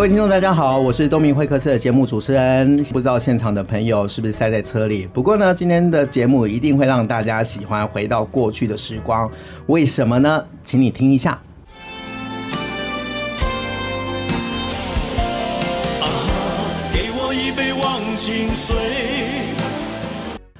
各位听众，大家好，我是东明会客室的节目主持人。不知道现场的朋友是不是塞在车里？不过呢，今天的节目一定会让大家喜欢回到过去的时光。为什么呢？请你听一下。啊，给我一杯忘情水。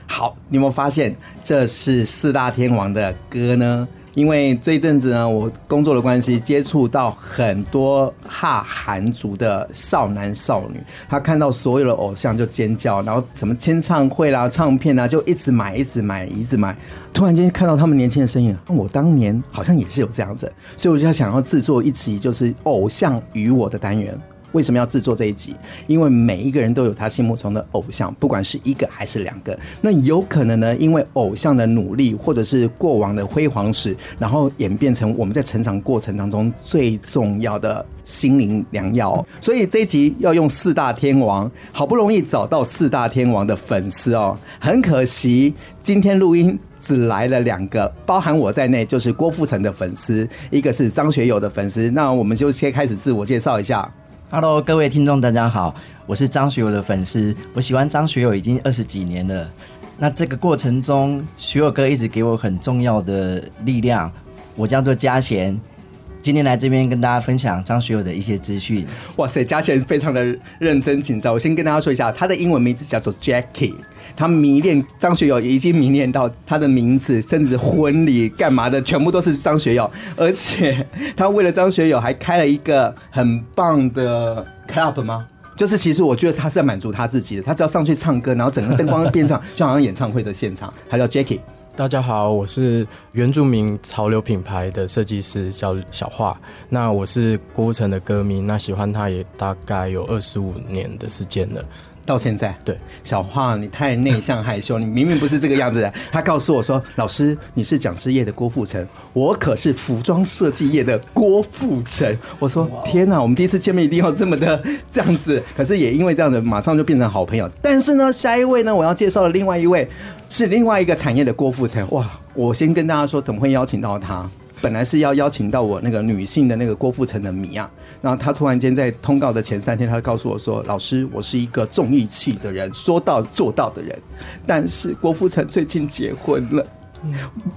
好，你有没有发现这是四大天王的歌呢？因为这一阵子呢，我工作的关系，接触到很多哈韩族的少男少女，他看到所有的偶像就尖叫，然后什么签唱会啦、唱片啊，就一直买、一直买、一直买。突然间看到他们年轻的身影，我当年好像也是有这样子，所以我就想要制作一集，就是偶像与我的单元。为什么要制作这一集？因为每一个人都有他心目中的偶像，不管是一个还是两个。那有可能呢，因为偶像的努力，或者是过往的辉煌史，然后演变成我们在成长过程当中最重要的心灵良药。所以这一集要用四大天王，好不容易找到四大天王的粉丝哦，很可惜今天录音只来了两个，包含我在内，就是郭富城的粉丝，一个是张学友的粉丝。那我们就先开始自我介绍一下。Hello，各位听众，大家好，我是张学友的粉丝，我喜欢张学友已经二十几年了。那这个过程中，学友哥一直给我很重要的力量。我叫做嘉贤，今天来这边跟大家分享张学友的一些资讯。哇塞，嘉贤非常的认真紧张。我先跟大家说一下，他的英文名字叫做 Jackie。他迷恋张学友，已经迷恋到他的名字，甚至婚礼干嘛的，全部都是张学友。而且他为了张学友，还开了一个很棒的 club 吗？就是其实我觉得他是在满足他自己的，他只要上去唱歌，然后整个灯光变成，就好像演唱会的现场。他叫 Jackie。大家好，我是原住民潮流品牌的设计师，叫小华。那我是郭富城的歌迷，那喜欢他也大概有二十五年的时间了。到现在，对小花，你太内向害羞，你明明不是这个样子的。他告诉我说：“老师，你是讲师业的郭富城，我可是服装设计业的郭富城。”我说：“天哪，我们第一次见面一定要这么的这样子。”可是也因为这样子，马上就变成好朋友。但是呢，下一位呢，我要介绍的另外一位是另外一个产业的郭富城。哇，我先跟大家说，怎么会邀请到他？本来是要邀请到我那个女性的那个郭富城的迷啊。然后他突然间在通告的前三天，他就告诉我说：“老师，我是一个重义气的人，说到做到的人。但是郭富城最近结婚了，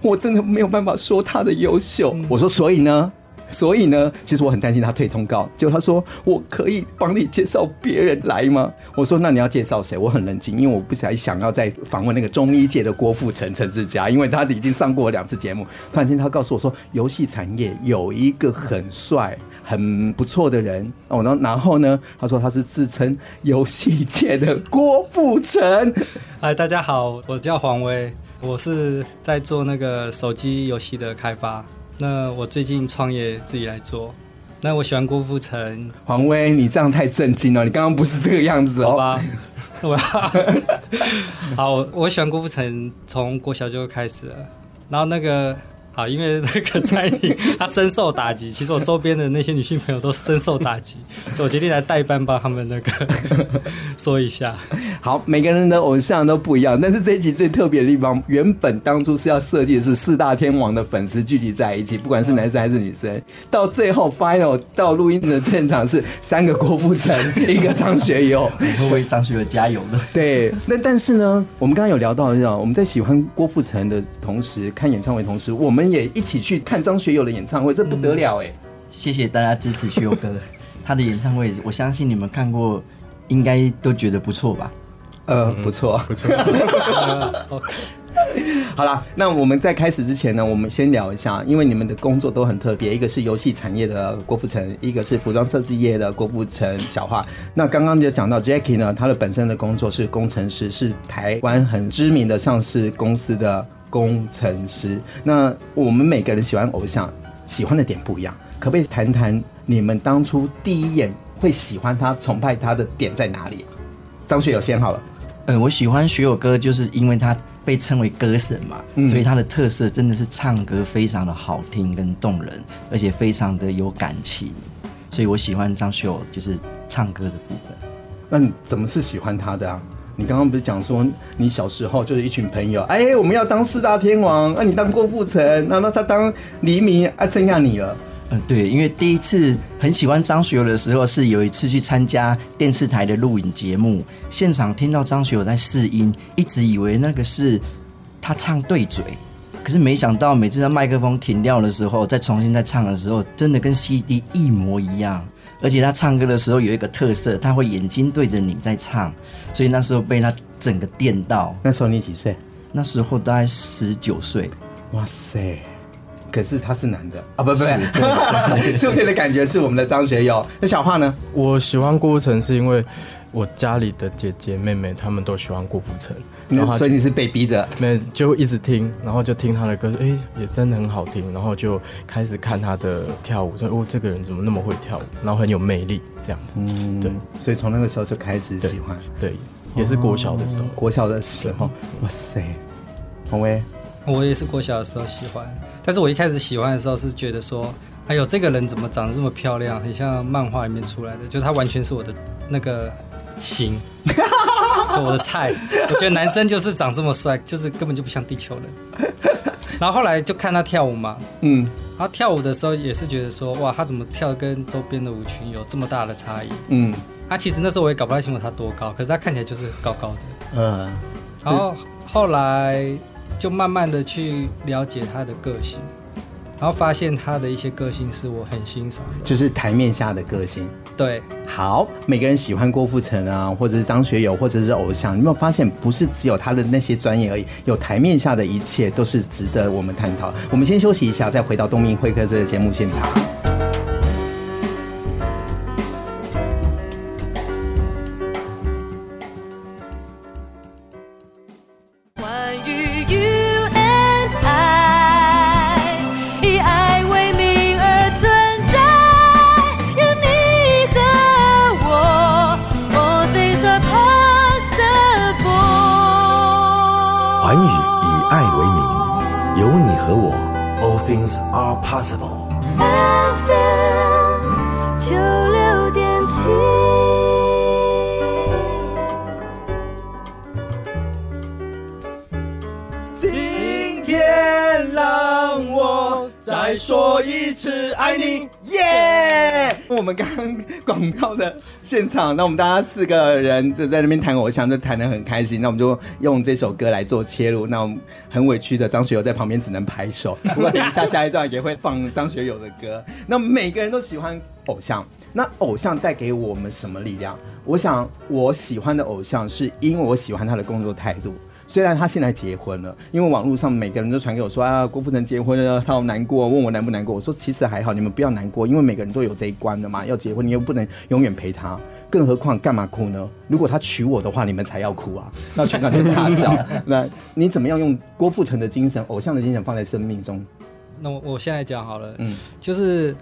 我真的没有办法说他的优秀。”我说：“所以呢？所以呢？其实我很担心他退通告。”结果他说：“我可以帮你介绍别人来吗？”我说：“那你要介绍谁？”我很冷静，因为我不想想要再访问那个中医界的郭富城陈志佳，因为他已经上过两次节目。突然间他告诉我说：“游戏产业有一个很帅。”很不错的人哦，然后然后呢？他说他是自称游戏界的郭富城。嗨，大家好，我叫黄威，我是在做那个手机游戏的开发。那我最近创业自己来做。那我喜欢郭富城。黄威，你这样太震惊了，你刚刚不是这个样子哦。好吧，我 好，我喜欢郭富城，从国小就开始了。然后那个。好，因为那个蔡婷她深受打击，其实我周边的那些女性朋友都深受打击，所以我决定来代班帮他们那个 说一下。好，每个人的偶像都不一样，但是这一集最特别的地方，原本当初是要设计的是四大天王的粉丝聚集在一起，不管是男生还是女生，到最后 final 到录音的现场是三个郭富城，一个张学友，会为张学友加油的。对，那但是呢，我们刚刚有聊到，我们在喜欢郭富城的同时，看演唱会同时，我们。也一起去看张学友的演唱会，这不得了哎、欸！谢谢大家支持学友哥，他的演唱会，我相信你们看过，应该都觉得不错吧？呃，不错，不错。好了，那我们在开始之前呢，我们先聊一下，因为你们的工作都很特别，一个是游戏产业的郭富城，一个是服装设计业的郭富城小华。那刚刚就讲到 Jackie 呢，他的本身的工作是工程师，是台湾很知名的上市公司的。工程师，那我们每个人喜欢偶像，喜欢的点不一样，可不可以谈谈你们当初第一眼会喜欢他、崇拜他的点在哪里？张学友先好了。嗯，我喜欢学友哥，就是因为他被称为歌神嘛，嗯所以他的特色真的是唱歌非常的好听跟动人，而且非常的有感情，所以我喜欢张学友就是唱歌的部分。那你怎么是喜欢他的啊？你刚刚不是讲说你小时候就是一群朋友，哎，我们要当四大天王，那、你当郭富城，那那他当黎明，啊，剩下你了。嗯，对，因为第一次很喜欢张学友的时候，是有一次去参加电视台的录影节目，现场听到张学友在试音，一直以为那个是他唱对嘴，可是没想到每次他麦克风停掉的时候，再重新再唱的时候，真的跟 CD 一模一样。而且他唱歌的时候有一个特色，他会眼睛对着你在唱，所以那时候被他整个电到。那时候你几岁？那时候大概十九岁。哇塞！可是他是男的啊，不不不，出片 的感觉是我们的张学友。那小胖呢？我喜欢郭富城是因为我家里的姐姐妹妹他们都喜欢郭富城，然后所以你是被逼着，没就一直听，然后就听他的歌，哎、欸，也真的很好听，然后就开始看他的跳舞，说哦，这个人怎么那么会跳舞，然后很有魅力，这样子。嗯，对，所以从那个时候就开始喜欢，对，对，也是国小的时候，哦、国小的时候，哇塞，红威。我也是国小的时候喜欢，但是我一开始喜欢的时候是觉得说，哎呦，这个人怎么长得这么漂亮，很像漫画里面出来的，就他完全是我的那个型，就我的菜。我觉得男生就是长这么帅，就是根本就不像地球人。然后后来就看他跳舞嘛，嗯，然后跳舞的时候也是觉得说，哇，他怎么跳跟周边的舞群有这么大的差异？嗯，啊，其实那时候我也搞不太清楚他多高，可是他看起来就是高高的，嗯，然后后来。就慢慢的去了解他的个性，然后发现他的一些个性是我很欣赏的，就是台面下的个性。对，好，每个人喜欢郭富城啊，或者是张学友，或者是偶像，你有没有发现，不是只有他的那些专业而已，有台面下的一切都是值得我们探讨。我们先休息一下，再回到东明会客这个节目现场。言语以爱为名，有你和我，All things are possible。满分九六点七，今天让我再说一次爱你。我们刚广告的现场，那我们大家四个人就在那边谈偶像，就谈得很开心。那我们就用这首歌来做切入。那我们很委屈的张学友在旁边只能拍手。不过等一下下一段也会放张学友的歌。那每个人都喜欢偶像，那偶像带给我们什么力量？我想我喜欢的偶像是因为我喜欢他的工作态度。虽然他现在结婚了，因为网络上每个人都传给我说啊，郭富城结婚了，他好难过，问我难不难过。我说其实还好，你们不要难过，因为每个人都有这一关的嘛。要结婚，你又不能永远陪他，更何况干嘛哭呢？如果他娶我的话，你们才要哭啊！那全场就大笑。那你怎么样用郭富城的精神、偶像的精神放在生命中？那我我现在讲好了，嗯，就是。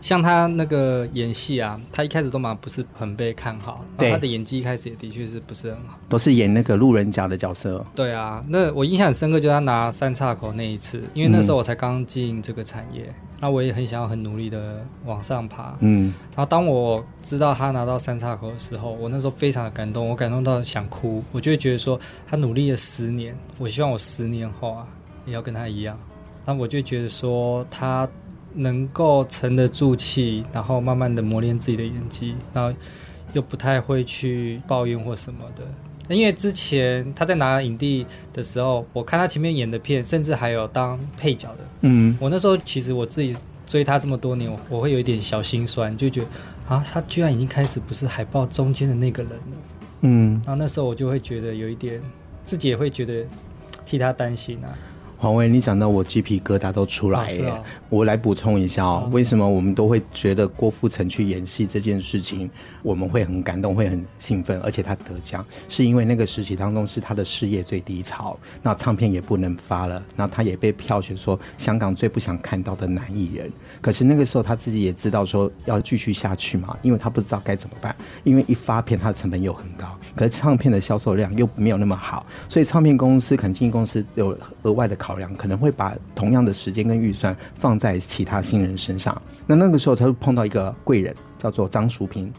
像他那个演戏啊，他一开始都嘛不是很被看好，对，他的演技一开始也的确是不是很好，都是演那个路人甲的角色。对啊，那我印象很深刻，就是他拿三岔口那一次，因为那时候我才刚进这个产业，嗯、那我也很想要很努力的往上爬，嗯，然后当我知道他拿到三岔口的时候，我那时候非常的感动，我感动到想哭，我就会觉得说他努力了十年，我希望我十年后啊也要跟他一样，那我就觉得说他。能够沉得住气，然后慢慢的磨练自己的演技，然后又不太会去抱怨或什么的。因为之前他在拿影帝的时候，我看他前面演的片，甚至还有当配角的。嗯，我那时候其实我自己追他这么多年，我我会有一点小心酸，就觉得啊，他居然已经开始不是海报中间的那个人了。嗯，然后那时候我就会觉得有一点，自己也会觉得替他担心啊。黄威，你讲到我鸡皮疙瘩都出来耶。哦哦、我来补充一下哦，嗯、为什么我们都会觉得郭富城去演戏这件事情，我们会很感动，会很兴奋，而且他得奖，是因为那个时期当中是他的事业最低潮，那唱片也不能发了，那他也被票选说香港最不想看到的男艺人。可是那个时候他自己也知道说要继续下去嘛，因为他不知道该怎么办，因为一发片它的成本又很高，可是唱片的销售量又没有那么好，所以唱片公司、肯经纪公司有额外的考量，可能会把同样的时间跟预算放在其他新人身上。那那个时候，他就碰到一个贵人，叫做张淑平，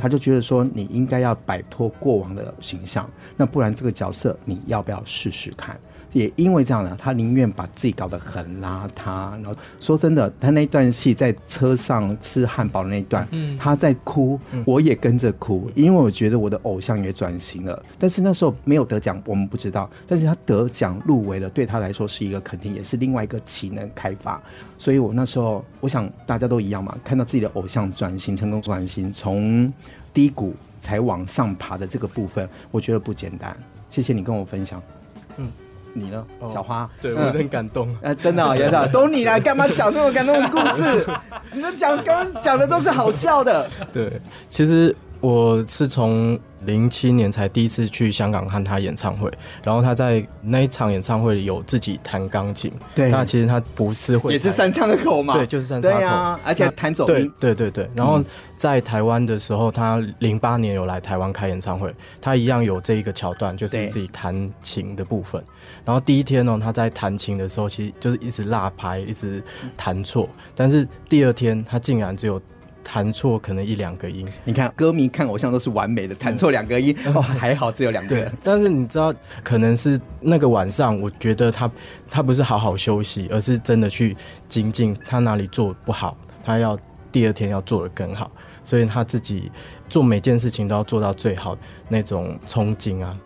他就觉得说，你应该要摆脱过往的形象，那不然这个角色你要不要试试看？也因为这样呢，他宁愿把自己搞得很邋遢。然后说真的，他那段戏在车上吃汉堡的那一段，嗯，他在哭，我也跟着哭，因为我觉得我的偶像也转型了。但是那时候没有得奖，我们不知道。但是他得奖入围了，对他来说是一个肯定，也是另外一个潜能开发。所以我那时候，我想大家都一样嘛，看到自己的偶像转型成功，转型从低谷才往上爬的这个部分，我觉得不简单。谢谢你跟我分享，嗯。你呢，小花？对，我很感动。呃，真的，真的，都你来，干嘛讲那么感动的故事？你们讲刚刚讲的都是好笑的。对，其实我是从零七年才第一次去香港看他演唱会，然后他在那一场演唱会里有自己弹钢琴。对，那其实他不是会，也是三岔口嘛。对，就是三岔口。对啊，而且弹走音。对对对。然后在台湾的时候，他零八年有来台湾开演唱会，他一样有这一个桥段，就是自己弹琴的部分。然后第一天呢，他在弹琴的时候，其实就是一直落拍，一直弹错。但是第二天，他竟然只有弹错可能一两个音。你看，歌迷看偶像都是完美的，弹错两个音，哦，还好只有两个。对，但是你知道，可能是那个晚上，我觉得他他不是好好休息，而是真的去精进他哪里做不好，他要第二天要做的更好。所以他自己做每件事情都要做到最好那种憧憬啊。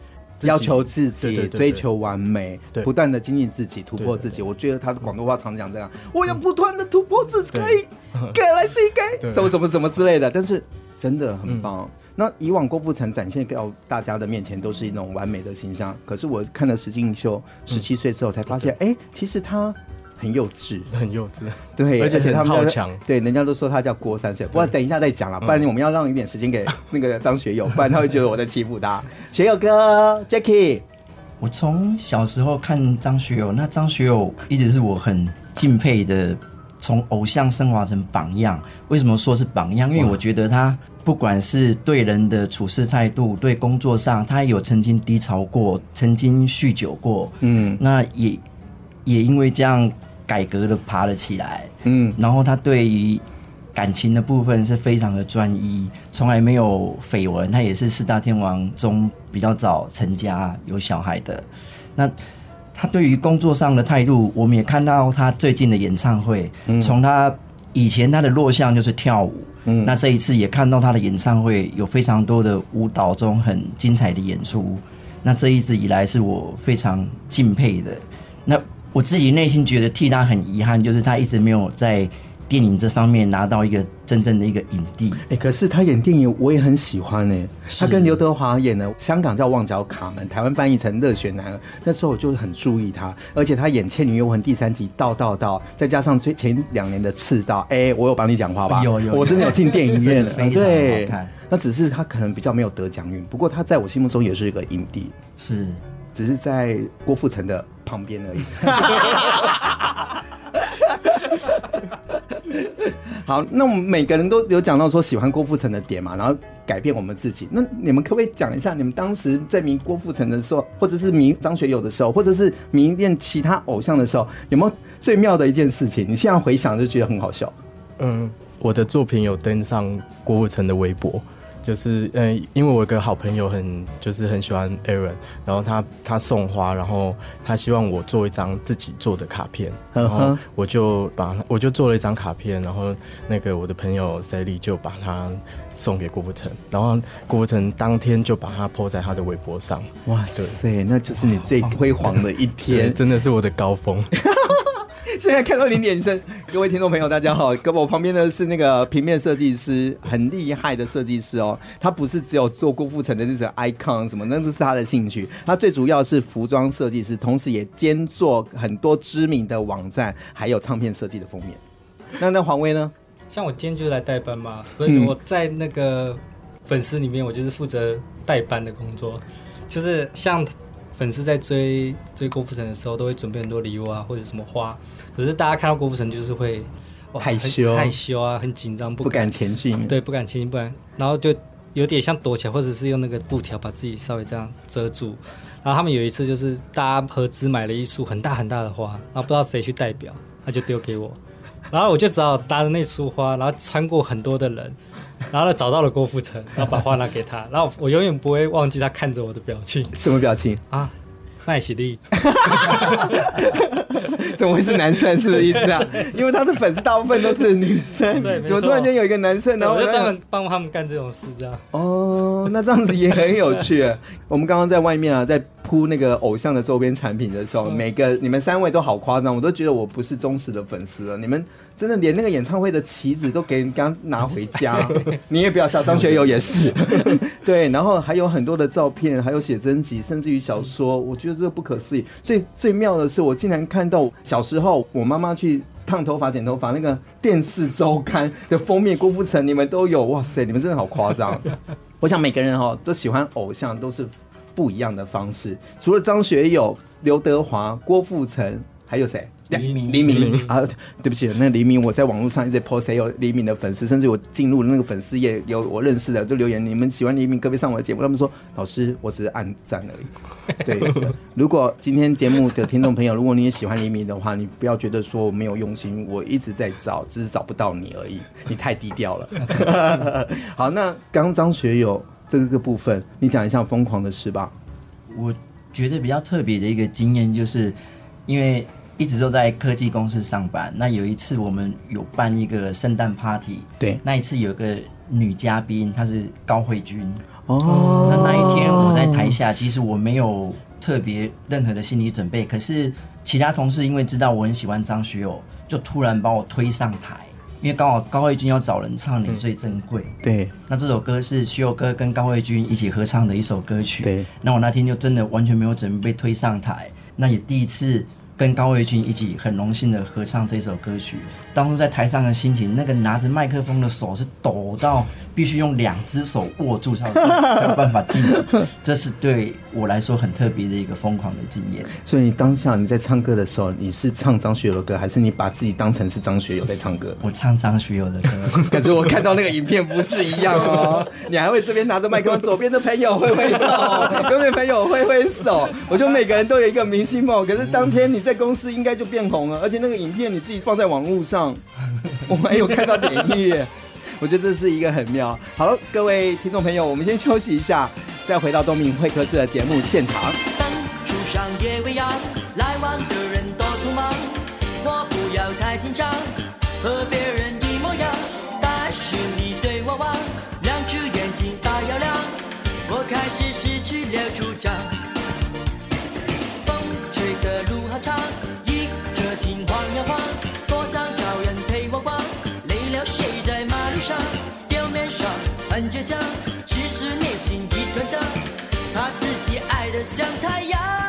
要求自己，对对对对，追求完美，不断的精进自己，突破自己。我觉得他的广东话常讲这样，我要不断的突破自己，可以给来自己给什么什么什么之类的。但是真的很棒。嗯、那以往郭富城展现到大家的面前都是一种完美的形象，可是我看了石进秀十七岁之后才发现，哎、嗯欸，其实他。很幼稚，很幼稚，对，而且他们好强，对，人家都说他叫郭三岁。不过等一下再讲了，不然我们要让一点时间给那个张学友，不然他会觉得我在欺负他。学友哥，Jacky，我从小时候看张学友，那张学友一直是我很敬佩的，从偶像升华成榜样。为什么说是榜样？因为我觉得他不管是对人的处事态度，对工作上，他有曾经低潮过，曾经酗酒过，嗯，那也也因为这样。改革的爬了起来，嗯，然后他对于感情的部分是非常的专一，从来没有绯闻。他也是四大天王中比较早成家有小孩的。那他对于工作上的态度，我们也看到他最近的演唱会，从他以前他的弱项就是跳舞，嗯，那这一次也看到他的演唱会有非常多的舞蹈中很精彩的演出。那这一直以来是我非常敬佩的。那。我自己内心觉得替他很遗憾，就是他一直没有在电影这方面拿到一个真正的一个影帝。哎、欸，可是他演电影我也很喜欢哎，他跟刘德华演的，香港叫《旺角卡门》，台湾翻译成《热血男儿》。那时候我就很注意他，而且他演《倩女幽魂》第三集，道道道，再加上最前两年的刺刀，哎、欸，我有帮你讲话吧？有有，有，我真的有进电影院了，非常好看。那只是他可能比较没有得奖运，不过他在我心目中也是一个影帝，是，只是在郭富城的。旁边而已。好，那我们每个人都有讲到说喜欢郭富城的点嘛，然后改变我们自己。那你们可不可以讲一下，你们当时在迷郭富城的时候，或者是迷张学友的时候，或者是迷恋其他偶像的时候，有没有最妙的一件事情？你现在回想就觉得很好笑。嗯，我的作品有登上郭富城的微博。就是嗯，因为我有个好朋友很就是很喜欢 Aaron，然后他他送花，然后他希望我做一张自己做的卡片，然后我就把我就做了一张卡片，然后那个我的朋友 Sally 就把它送给郭富城，然后郭富城当天就把它 po 在他的微博上。哇塞，那就是你最辉煌的一天，真的是我的高峰。现在看到你脸上，各位听众朋友，大家好。跟我旁边的是那个平面设计师，很厉害的设计师哦。他不是只有做郭富城的那种 icon 什么，那这是他的兴趣。他最主要是服装设计师，同时也兼做很多知名的网站，还有唱片设计的封面。那那黄威呢？像我今天就来代班嘛，所以我在那个粉丝里面，我就是负责代班的工作，就是像。粉丝在追追郭富城的时候，都会准备很多礼物啊，或者什么花。可是大家看到郭富城，就是会害羞、害羞啊，很紧张，不敢，前进。对，不敢前进，不敢。然后就有点像躲起来，或者是用那个布条把自己稍微这样遮住。然后他们有一次就是大家合资买了一束很大很大的花，然后不知道谁去代表，他就丢给我，然后我就只好搭着那束花，然后穿过很多的人。然后呢，找到了郭富城，然后把花拿给他，然后我永远不会忘记他看着我的表情。什么表情啊？奈喜力？怎么会是男生？是不是意思啊？因为他的粉丝大部分都是女生，对，怎么突然间有一个男生？然后我就专门帮他们干这种事，这样。哦，那这样子也很有趣。我们刚刚在外面啊，在铺那个偶像的周边产品的时候，每个你们三位都好夸张，我都觉得我不是忠实的粉丝了。你们。真的连那个演唱会的旗子都给人刚拿回家，你也不要笑，张学友也是，对，然后还有很多的照片，还有写真集，甚至于小说，我觉得这个不可思议。最最妙的是，我竟然看到小时候我妈妈去烫头发、剪头发，那个电视周刊的封面，郭富城你们都有，哇塞，你们真的好夸张。我想每个人哦都喜欢偶像，都是不一样的方式。除了张学友、刘德华、郭富城，还有谁？黎明，黎明啊，对不起，那黎明，我在网络上一直 post 有黎明的粉丝，甚至我进入那个粉丝页，有我认识的就留言，你们喜欢黎明，可不可以上我的节目？他们说，老师，我只是按赞而已。对，如果今天节目的听众朋友，如果你也喜欢黎明的话，你不要觉得说我没有用心，我一直在找，只是找不到你而已，你太低调了。好，那刚刚张学友这个部分，你讲一下疯狂的事吧。我觉得比较特别的一个经验，就是因为。一直都在科技公司上班。那有一次我们有办一个圣诞 party，对，那一次有个女嘉宾，她是高慧君。哦，那那一天我在台下，其实我没有特别任何的心理准备。可是其他同事因为知道我很喜欢张学友，就突然把我推上台，因为刚好高慧君要找人唱《你最珍贵》。对，那这首歌是学友哥跟高慧君一起合唱的一首歌曲。对，那我那天就真的完全没有准备被推上台，那也第一次。跟高慧君一起很荣幸的合唱这首歌曲，当初在台上的心情，那个拿着麦克风的手是抖到必须用两只手握住才有才有办法静止，这是对我来说很特别的一个疯狂的经验。所以你当下你在唱歌的时候，你是唱张学友的歌，还是你把自己当成是张学友在唱歌？我唱张学友的歌，可是我看到那个影片不是一样哦，你还会这边拿着麦克风，左边的朋友挥挥手，右边朋友挥挥手，我觉得每个人都有一个明星梦，可是当天你。在公司应该就变红了，而且那个影片你自己放在网络上，我们有看到点阅，我觉得这是一个很妙。好，各位听众朋友，我们先休息一下，再回到东明会客室的节目现场。灯树上夜未央，来往的人多匆忙，我不要太紧张，和别人一模样，但是你对我望，两只眼睛大又亮，我开始失去了主其实内心一团糟，怕自己爱的像太阳。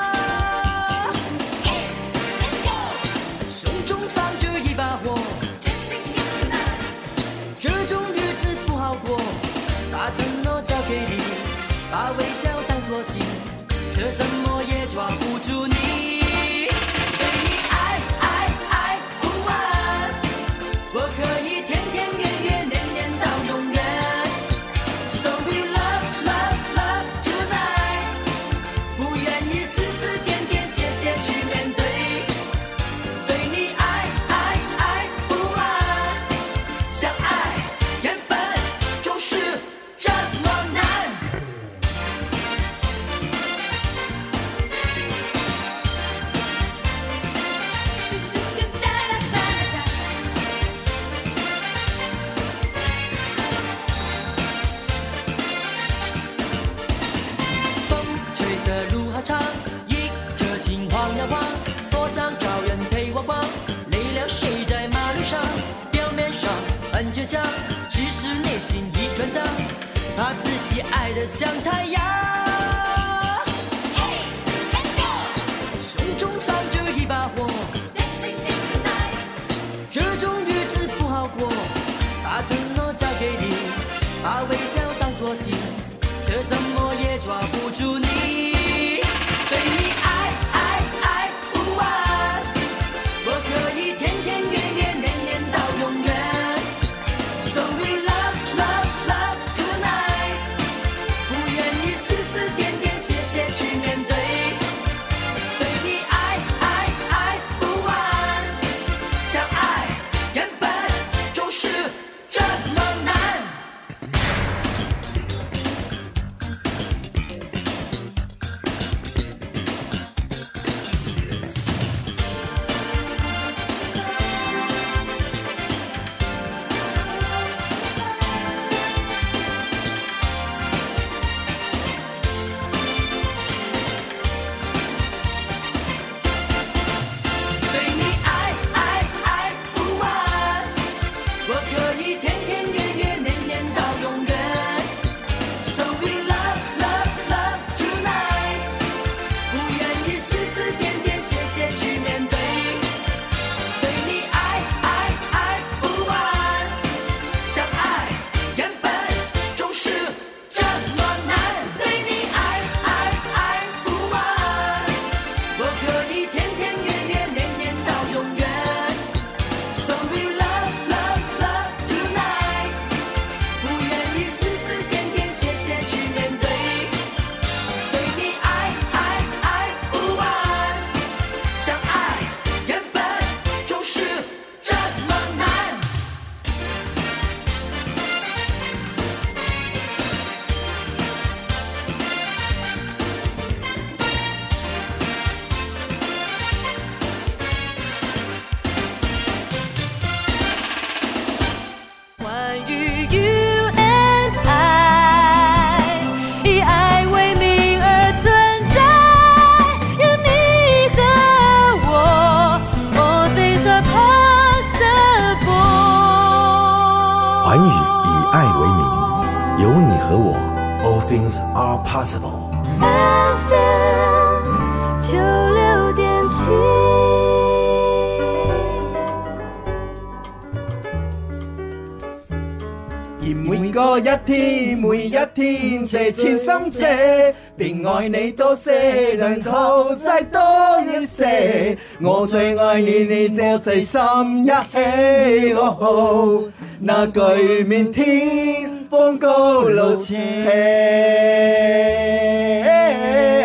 天，这情深这，并爱你多些，然后再多一些。我最爱你，你我最心一起。哦，那句明天风高路斜。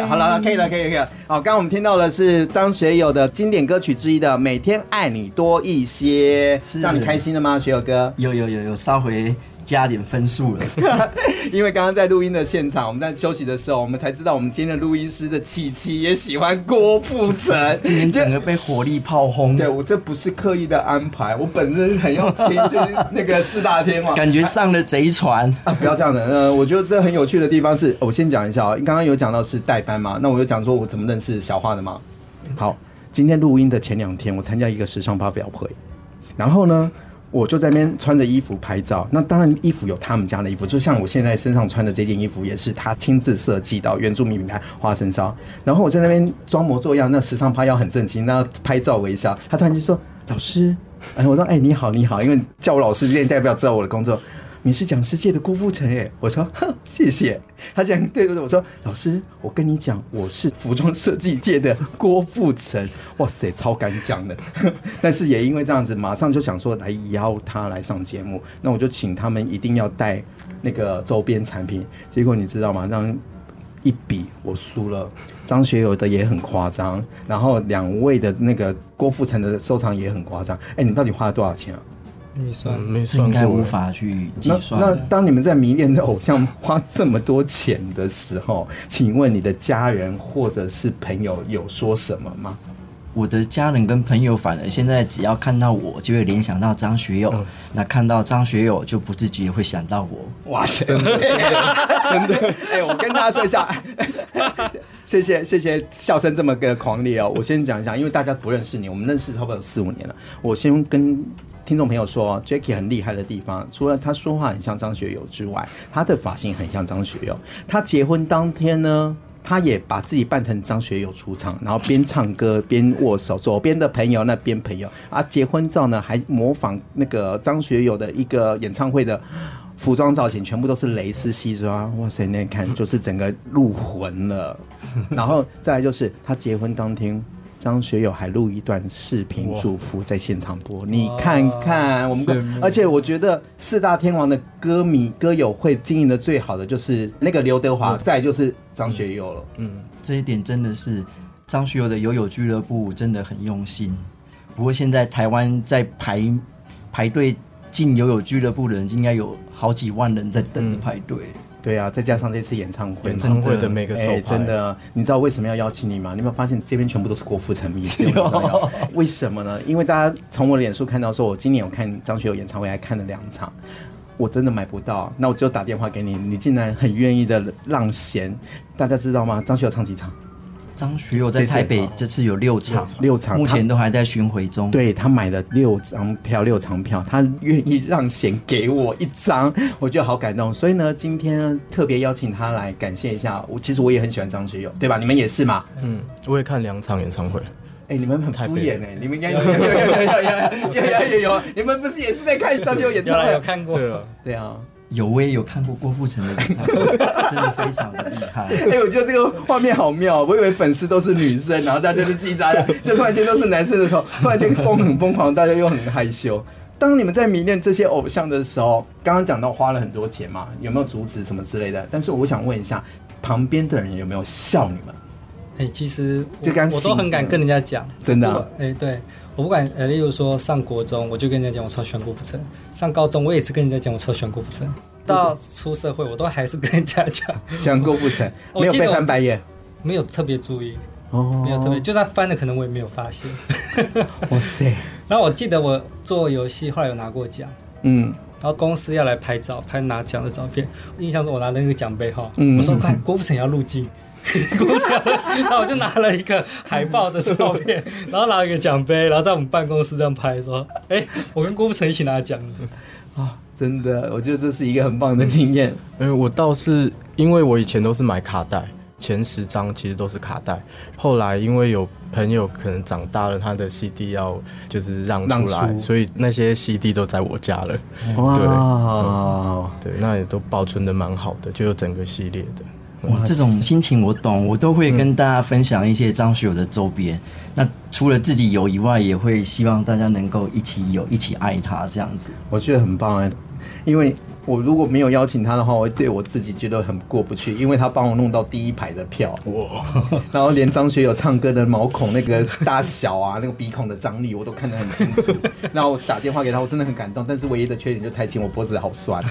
好了，可以了，可以了，可以了。好，刚刚我们听到的是张学友的经典歌曲之一的《每天爱你多一些》，是让你开心了吗？学友哥，有有有有，稍微。加点分数了，因为刚刚在录音的现场，我们在休息的时候，我们才知道我们今天的录音师的琪琪也喜欢郭富城，今天整个被火力炮轰。对，我这不是刻意的安排，我本身很要听，就是那个四大天王，感觉上了贼船啊！不要这样的，呃，我觉得这很有趣的地方是，我先讲一下啊，刚刚有讲到是代班嘛，那我就讲说我怎么认识小花的嘛。好，今天录音的前两天，我参加一个时尚发表会，然后呢。我就在那边穿着衣服拍照，那当然衣服有他们家的衣服，就像我现在身上穿的这件衣服也是他亲自设计到原住民品牌花生烧。然后我在那边装模作样，那时尚拍要很正经，那拍照微笑。他突然就说：“老师，哎，我说哎，你好，你好，因为叫我老师，这代表知道我的工作。”你是讲师界的郭富城耶？我说哼，谢谢。他这样对着我说：“老师，我跟你讲，我是服装设计界的郭富城。”哇塞，超敢讲的。但是也因为这样子，马上就想说来邀他来上节目。那我就请他们一定要带那个周边产品。结果你知道吗？让一比我输了。张学友的也很夸张，然后两位的那个郭富城的收藏也很夸张。哎，你到底花了多少钱啊？没算，没算，应该无法去计算那。那当你们在迷恋的偶像花这么多钱的时候，请问你的家人或者是朋友有说什么吗？我的家人跟朋友反而现在只要看到我，就会联想到张学友。嗯、那看到张学友，就不自觉会想到我。哇塞，真的，真的。哎、欸，我跟大家说一下，谢 谢谢谢，笑声这么个狂烈哦。我先讲一下，因为大家不认识你，我们认识差不多有四五年了。我先跟。听众朋友说，Jacky 很厉害的地方，除了他说话很像张学友之外，他的发型很像张学友。他结婚当天呢，他也把自己扮成张学友出场，然后边唱歌边握手，左边的朋友那边朋友啊。结婚照呢，还模仿那个张学友的一个演唱会的服装造型，全部都是蕾丝西装。哇塞，那看就是整个入魂了。然后再来就是他结婚当天。张学友还录一段视频祝福在现场播，你看看我们，而且我觉得四大天王的歌迷歌友会经营的最好的就是那个刘德华，再就是张学友了。嗯，这一点真的是张学友的友友俱乐部真的很用心。不过现在台湾在排排队进友友俱乐部的人，应该有好几万人在等着排队。对啊，再加上这次演唱会，演唱会的每个手、欸、真的，你知道为什么要邀请你吗？你有没有发现这边全部都是郭富城迷？有 为什么呢？因为大家从我的脸书看到说，我今年有看张学友演唱会，还看了两场，我真的买不到，那我只有打电话给你，你竟然很愿意的让贤，大家知道吗？张学友唱几场？张学友在台北这次有六场，六场，目前都还在巡回中。对，他买了六张票，六场票，他愿意让贤给我一张，我觉得好感动。所以呢，今天特别邀请他来感谢一下我。其实我也很喜欢张学友，对吧？你们也是吗？嗯，我也看两场演唱会。哎、欸，你们很敷衍哎，你们应该 有有有有有有有有有有，你们不是也是在看张学友演唱会？有，有看过，对啊。有，我也有看过郭富城的演唱会，真的非常的厉害。哎、欸，我觉得这个画面好妙，我以为粉丝都是女生，然后大家就叽喳的，就突然间都是男生的时候，突然间疯很疯狂，大家又很害羞。当你们在迷恋这些偶像的时候，刚刚讲到花了很多钱嘛，有没有阻止什么之类的？但是我想问一下，旁边的人有没有笑你们？哎、欸，其实我就刚我都很敢跟人家讲，真的、啊。哎、欸，对。我不管，呃，例如说上国中，我就跟人家讲我超喜欢郭富城；上高中，我也是跟人家讲我超喜欢郭富城。到出社会，我都还是跟人家讲 喜欢郭富城，没有被翻白眼，没有特别注意，哦，没有特别，就算翻了，可能我也没有发现。哇塞！然后我记得我做游戏，后来有拿过奖，嗯，然后公司要来拍照，拍拿奖的照片，印象中我拿的那个奖杯哈，嗯，我说快，郭富城要入镜。然 后我就拿了一个海报的照片，然后拿了一个奖杯，然后在我们办公室这样拍，说：“哎、我跟郭富城一起拿奖啊！”真的，我觉得这是一个很棒的经验。因为我倒是因为我以前都是买卡带，前十张其实都是卡带。后来因为有朋友可能长大了，他的 CD 要就是让出来，所以那些 CD 都在我家了。对、嗯，对，那也都保存的蛮好的，就有整个系列的。哇，这种心情我懂，我都会跟大家分享一些张学友的周边。那除了自己有以外，也会希望大家能够一起有，一起爱他这样子。我觉得很棒哎，因为。我如果没有邀请他的话，我会对我自己觉得很过不去，因为他帮我弄到第一排的票，哇！然后连张学友唱歌的毛孔那个大小啊，那个鼻孔的张力我都看得很清楚。然后我打电话给他，我真的很感动，但是唯一的缺点就太轻，我脖子好酸。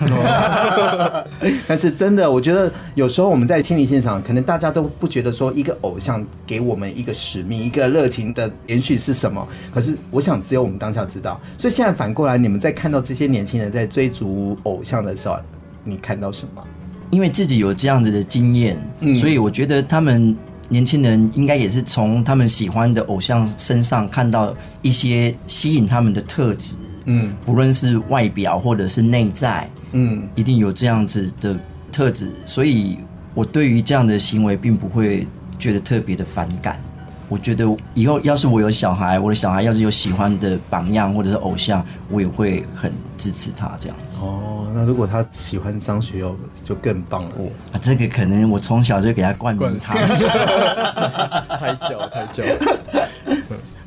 但是真的，我觉得有时候我们在亲临现场，可能大家都不觉得说一个偶像给我们一个使命、一个热情的延续是什么，可是我想只有我们当下知道。所以现在反过来，你们在看到这些年轻人在追逐偶像的时候，你看到什么？因为自己有这样子的经验，嗯，所以我觉得他们年轻人应该也是从他们喜欢的偶像身上看到一些吸引他们的特质，嗯，不论是外表或者是内在，嗯，一定有这样子的特质，所以我对于这样的行为并不会觉得特别的反感。我觉得以后要是我有小孩，我的小孩要是有喜欢的榜样或者是偶像，我也会很支持他这样子。哦，那如果他喜欢张学友，就更棒了。啊，这个可能我从小就给他冠名他，太久 太久。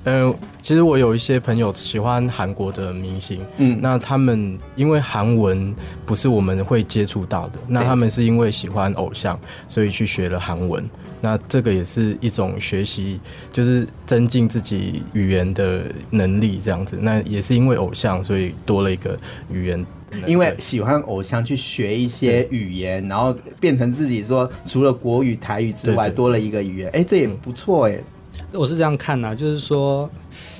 嗯、呃，其实我有一些朋友喜欢韩国的明星，嗯，那他们因为韩文不是我们会接触到的，那他们是因为喜欢偶像，所以去学了韩文。那这个也是一种学习，就是增进自己语言的能力，这样子。那也是因为偶像，所以多了一个语言。因为喜欢偶像，去学一些语言，然后变成自己说，除了国语、台语之外，多了一个语言。哎，这也不错哎。我是这样看呐，就是说，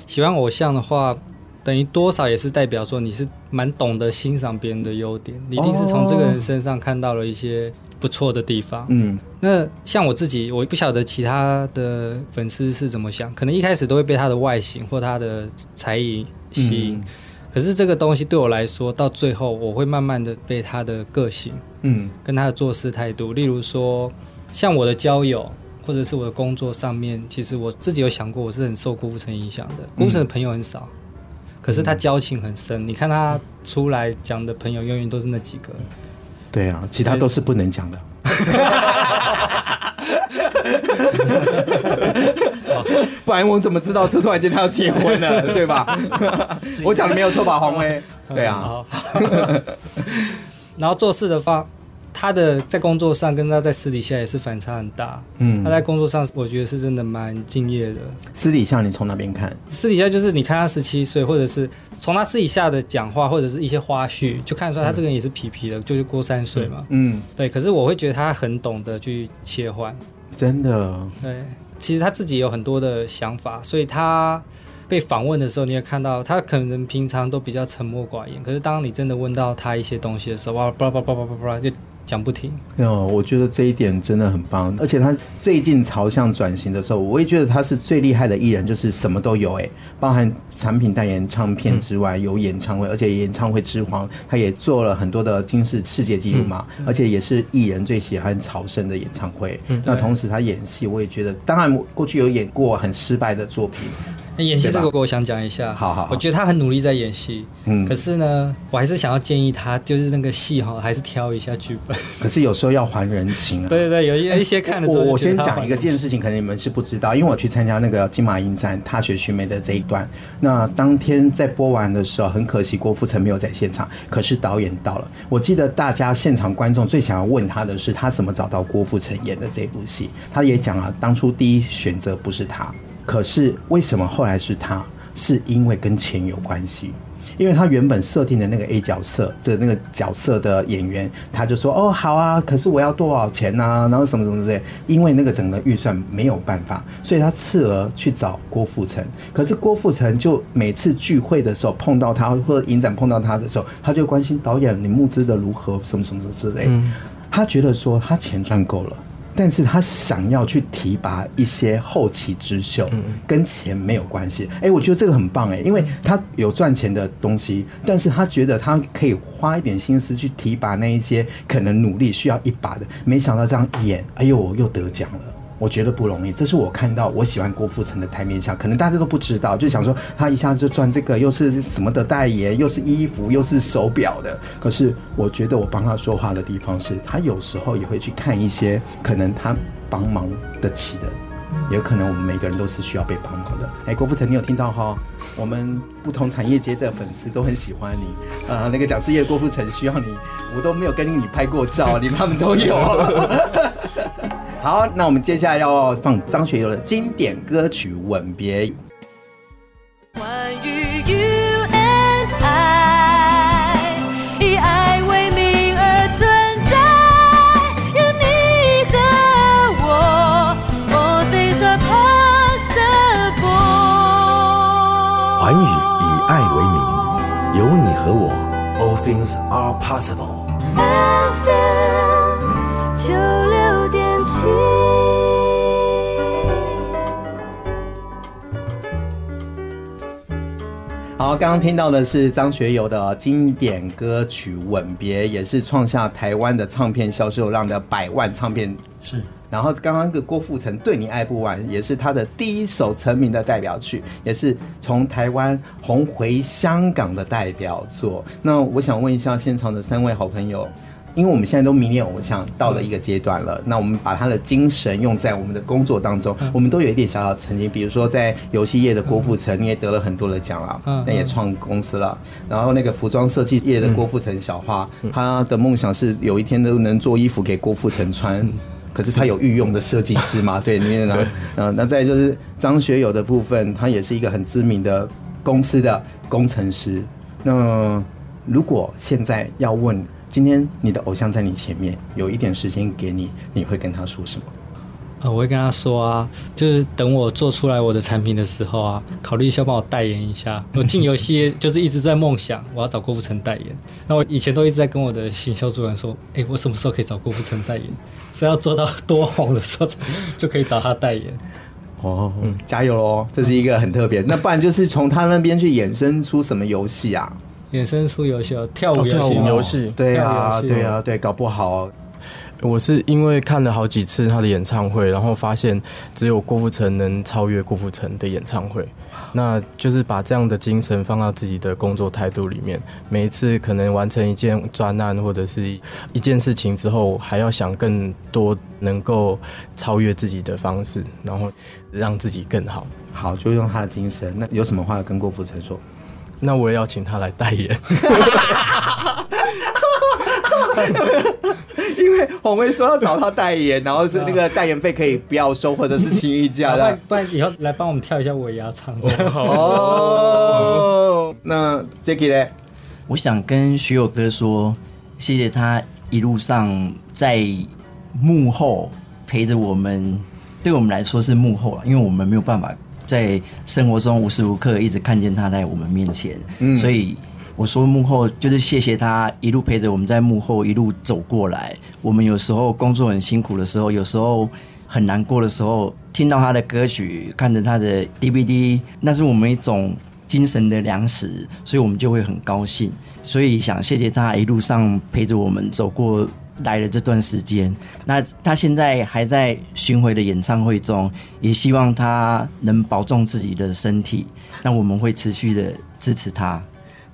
喜欢偶像的话，等于多少也是代表说你是蛮懂得欣赏别人的优点，你一定是从这个人身上看到了一些不错的地方。嗯，那像我自己，我不晓得其他的粉丝是怎么想，可能一开始都会被他的外形或他的才艺吸引。可是这个东西对我来说，到最后我会慢慢的被他的个性，嗯，跟他的做事态度，例如说，像我的交友或者是我的工作上面，其实我自己有想过，我是很受郭富城影响的。郭富城的朋友很少，可是他交情很深。你看他出来讲的朋友，永远都是那几个。对啊，其他都是不能讲的。不然我怎么知道这突然间他要结婚了，对吧？我讲的没有错吧，黄威？对啊。然后做事的方，他的在工作上跟他在私底下也是反差很大。嗯，他在工作上我觉得是真的蛮敬业的。私底下你从哪边看？私底下就是你看他十七岁，或者是从他私底下的讲话，或者是一些花絮，就看得出来他这个人也是皮皮的，就是过三岁嘛。嗯，对。可是我会觉得他很懂得去切换。真的。对。其实他自己有很多的想法，所以他被访问的时候，你也看到他可能平常都比较沉默寡言，可是当你真的问到他一些东西的时候，哇，叭叭叭叭叭叭就讲不停。哦，我觉得这一点真的很棒，而且他最近朝向转型的时候，我也觉得他是最厉害的艺人，就是什么都有哎，包含产品代言、唱片之外，有演唱会，而且演唱会之皇，他也做了很多的金世世界纪录嘛，而且也是艺人最喜欢朝圣的演唱会。那同时他演戏，我也觉得，当然过去有演过很失败的作品。演戏这个我想讲一下，好好，我觉得他很努力在演戏，嗯，可是呢，我还是想要建议他，就是那个戏哈，还是挑一下剧本。可是有时候要还人情啊。对对对，有一一些看的时候。我我先讲一个件事情，可能你们是不知道，因为我去参加那个金马影展踏雪寻梅的这一段，那当天在播完的时候，很可惜郭富城没有在现场，可是导演到了。我记得大家现场观众最想要问他的是，他怎么找到郭富城演的这部戏？他也讲了，当初第一选择不是他。可是为什么后来是他？是因为跟钱有关系，因为他原本设定的那个 A 角色的那个角色的演员，他就说：“哦，好啊，可是我要多少钱啊？然后什么什么之类。”因为那个整个预算没有办法，所以他次额去找郭富城。可是郭富城就每次聚会的时候碰到他，或者影展碰到他的时候，他就关心导演你募资的如何，什么什么什么之类。他觉得说他钱赚够了。但是他想要去提拔一些后起之秀，跟钱没有关系。哎，我觉得这个很棒哎，因为他有赚钱的东西，但是他觉得他可以花一点心思去提拔那一些可能努力需要一把的。没想到这样演，哎呦，又得奖了。我觉得不容易，这是我看到我喜欢郭富城的台面下，可能大家都不知道，就想说他一下子就赚这个，又是什么的代言，又是衣服，又是手表的。可是我觉得我帮他说话的地方是，他有时候也会去看一些可能他帮忙得起的，也有可能我们每个人都是需要被帮忙的。哎，郭富城，你有听到哈？我们不同产业界的粉丝都很喜欢你，呃，那个讲事业郭富城需要你，我都没有跟你拍过照，你他们都有。好，那我们接下来要放张学友的经典歌曲《吻别》。关于 you and I，以爱为名而存在，有你和我，all things are possible。环宇以爱为名，有你和我，all things are possible。好，刚刚听到的是张学友的经典歌曲《吻别》，也是创下台湾的唱片销售量的百万唱片。是，然后刚刚个郭富城《对你爱不完》也是他的第一首成名的代表曲，也是从台湾红回香港的代表作。那我想问一下现场的三位好朋友。因为我们现在都迷恋偶像到了一个阶段了，那我们把他的精神用在我们的工作当中，我们都有一点小小成绩。比如说在游戏业的郭富城，你也得了很多的奖了，那也创公司了。然后那个服装设计业的郭富城小花，他的梦想是有一天都能做衣服给郭富城穿，可是他有御用的设计师嘛？对，里面 呢，嗯，那再就是张学友的部分，他也是一个很知名的公司的工程师。那如果现在要问，今天你的偶像在你前面，有一点时间给你，你会跟他说什么？呃，我会跟他说啊，就是等我做出来我的产品的时候啊，考虑一下帮我代言一下。我进游戏就是一直在梦想，我要找郭富城代言。那我以前都一直在跟我的行销主管说，哎、欸，我什么时候可以找郭富城代言？是要做到多红的时候就可以找他代言。哦，嗯，加油喽！这是一个很特别。那不然就是从他那边去衍生出什么游戏啊？衍生出游戏哦，跳舞游戏、跳舞游戏对啊，对啊，对，搞不好我是因为看了好几次他的演唱会，然后发现只有郭富城能超越郭富城的演唱会，那就是把这样的精神放到自己的工作态度里面。每一次可能完成一件专案或者是一件事情之后，还要想更多能够超越自己的方式，然后让自己更好。好，就用他的精神。那有什么话要跟郭富城说？那我也要请他来代言。因为黄威说要找他代言，然后是那个代言费可以不要收，或者是情谊价的。不然以后来帮我们跳一下尾牙唱。哦，那 Jacky 呢？我想跟徐友哥说，谢谢他一路上在幕后陪着我们，对我们来说是幕后，因为我们没有办法在生活中无时无刻一直看见他在我们面前，嗯，所以。我说幕后就是谢谢他一路陪着我们在幕后一路走过来。我们有时候工作很辛苦的时候，有时候很难过的时候，听到他的歌曲，看着他的 DVD，那是我们一种精神的粮食，所以我们就会很高兴。所以想谢谢他一路上陪着我们走过来的这段时间。那他现在还在巡回的演唱会中，也希望他能保重自己的身体。那我们会持续的支持他。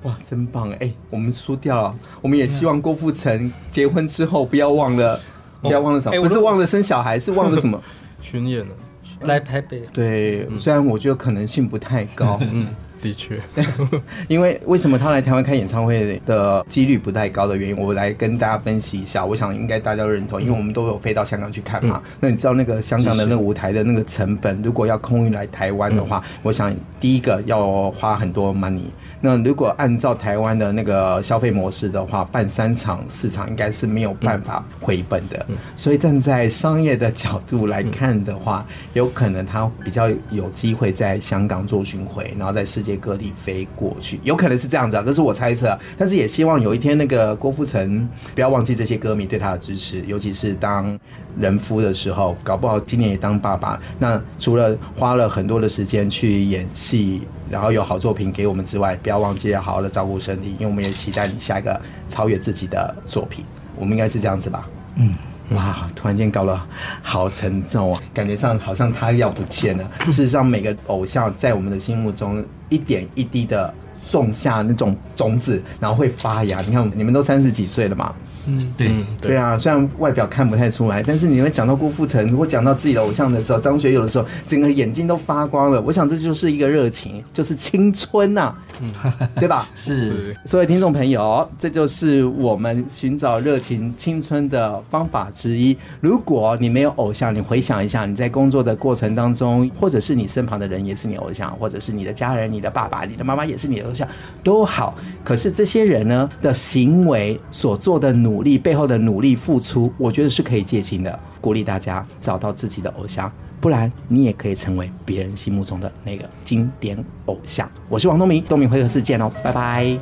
哇，真棒哎、欸！我们输掉了，我们也希望郭富城结婚之后不要忘了，不要忘了什么？不是忘了生小孩，是忘了什么？巡演了，来台北。对，虽然我觉得可能性不太高。嗯。的确，因为为什么他来台湾开演唱会的几率不太高的原因，我来跟大家分析一下。我想应该大家都认同，因为我们都有飞到香港去看嘛。嗯、那你知道那个香港的那个舞台的那个成本，如果要空运来台湾的话，嗯、我想第一个要花很多 money。那如果按照台湾的那个消费模式的话，办三场四场应该是没有办法回本的。嗯、所以站在商业的角度来看的话，嗯、有可能他比较有机会在香港做巡回，然后在世界。各地飞过去，有可能是这样子啊，这是我猜测。但是也希望有一天，那个郭富城不要忘记这些歌迷对他的支持，尤其是当人夫的时候，搞不好今年也当爸爸。那除了花了很多的时间去演戏，然后有好作品给我们之外，不要忘记要好好的照顾身体，因为我们也期待你下一个超越自己的作品。我们应该是这样子吧？嗯。哇，突然间搞了好沉重啊，感觉上好像他要不见了。事实上，每个偶像在我们的心目中一点一滴的种下那种种子，然后会发芽。你看，你们都三十几岁了嘛。嗯，对，对啊，虽然外表看不太出来，但是你会讲到郭富城，如果讲到自己的偶像的时候，张学友的时候，整个眼睛都发光了。我想这就是一个热情，就是青春呐、啊，嗯，对吧？是，所有听众朋友，这就是我们寻找热情青春的方法之一。如果你没有偶像，你回想一下，你在工作的过程当中，或者是你身旁的人也是你偶像，或者是你的家人、你的爸爸、你的妈妈也是你的偶像，都好。可是这些人呢的行为所做的努努力背后的努力付出，我觉得是可以借鉴的。鼓励大家找到自己的偶像，不然你也可以成为别人心目中的那个经典偶像。我是王东明，东明会客室见哦，拜拜。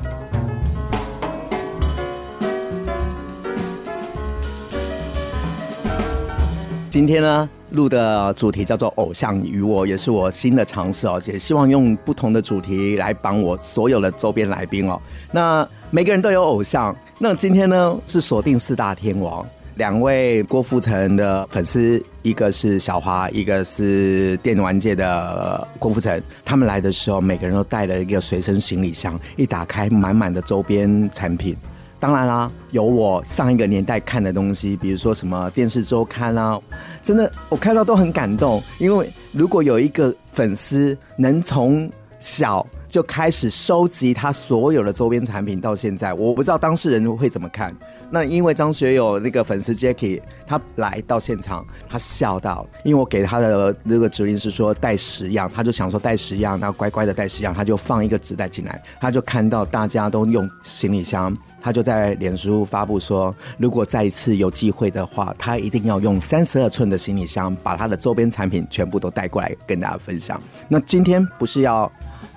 今天呢录的主题叫做《偶像与我》，也是我新的尝试哦，也希望用不同的主题来帮我所有的周边来宾哦。那每个人都有偶像。那今天呢是锁定四大天王，两位郭富城的粉丝，一个是小华，一个是电玩界的郭富城。他们来的时候，每个人都带了一个随身行李箱，一打开满满的周边产品。当然啦，有我上一个年代看的东西，比如说什么电视周刊啊，真的我看到都很感动。因为如果有一个粉丝能从小就开始收集他所有的周边产品，到现在我不知道当事人会怎么看。那因为张学友那个粉丝 Jacky 他来到现场，他笑到，因为我给他的那个指令是说带十样，他就想说带十样，然后乖乖的带十样，他就放一个纸袋进来，他就看到大家都用行李箱，他就在脸书发布说，如果再一次有机会的话，他一定要用三十二寸的行李箱，把他的周边产品全部都带过来跟大家分享。那今天不是要。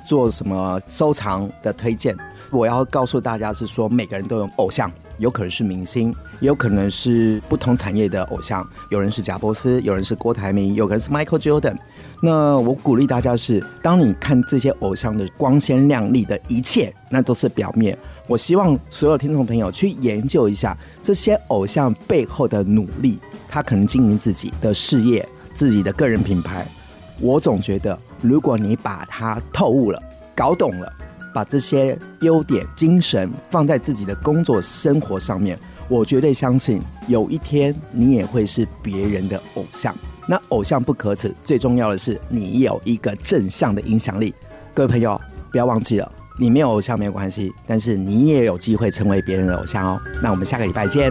做什么收藏的推荐？我要告诉大家是说，每个人都有偶像，有可能是明星，也有可能是不同产业的偶像。有人是贾伯斯，有人是郭台铭，有人是 Michael Jordan。那我鼓励大家是，当你看这些偶像的光鲜亮丽的一切，那都是表面。我希望所有听众朋友去研究一下这些偶像背后的努力，他可能经营自己的事业、自己的个人品牌。我总觉得，如果你把它透悟了、搞懂了，把这些优点、精神放在自己的工作生活上面，我绝对相信有一天你也会是别人的偶像。那偶像不可耻，最重要的是你有一个正向的影响力。各位朋友，不要忘记了，你没有偶像没有关系，但是你也有机会成为别人的偶像哦。那我们下个礼拜见。